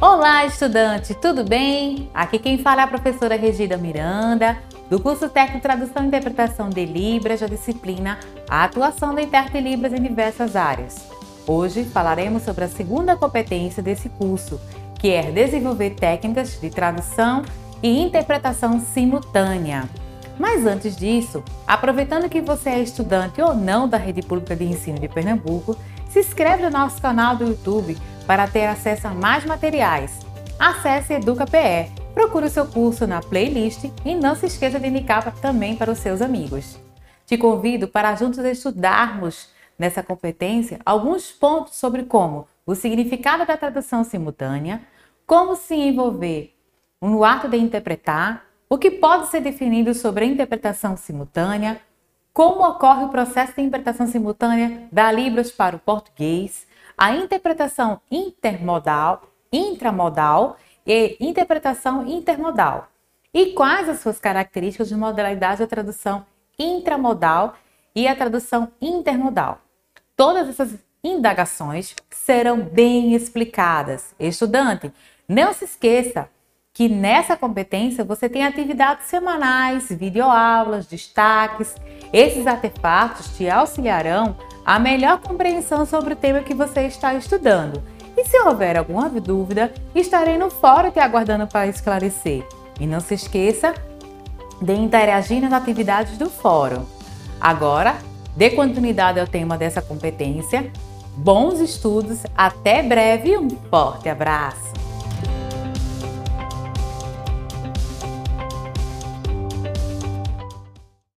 Olá, estudante, tudo bem? Aqui quem fala é a professora Regida Miranda, do curso Técnico Tradução e Interpretação de Libras, da disciplina A Atuação da Intérprete Libras em diversas áreas. Hoje falaremos sobre a segunda competência desse curso, que é desenvolver técnicas de tradução e interpretação simultânea. Mas antes disso, aproveitando que você é estudante ou não da Rede Pública de Ensino de Pernambuco, se inscreve no nosso canal do YouTube para ter acesso a mais materiais. Acesse EducaPE, procure o seu curso na playlist e não se esqueça de indicar também para os seus amigos. Te convido para juntos estudarmos nessa competência alguns pontos sobre como o significado da tradução simultânea, como se envolver no ato de interpretar, o que pode ser definido sobre a interpretação simultânea, como ocorre o processo de interpretação simultânea da Libras para o português, a interpretação intermodal, intramodal e interpretação intermodal. E quais as suas características de modalidade da tradução intramodal e a tradução intermodal. Todas essas indagações serão bem explicadas. Estudante, não se esqueça que nessa competência você tem atividades semanais, videoaulas, destaques. Esses artefatos te auxiliarão a melhor compreensão sobre o tema que você está estudando. E se houver alguma dúvida, estarei no fórum te aguardando para esclarecer. E não se esqueça de interagir nas atividades do fórum. Agora, dê continuidade ao tema dessa competência. Bons estudos, até breve e um forte abraço!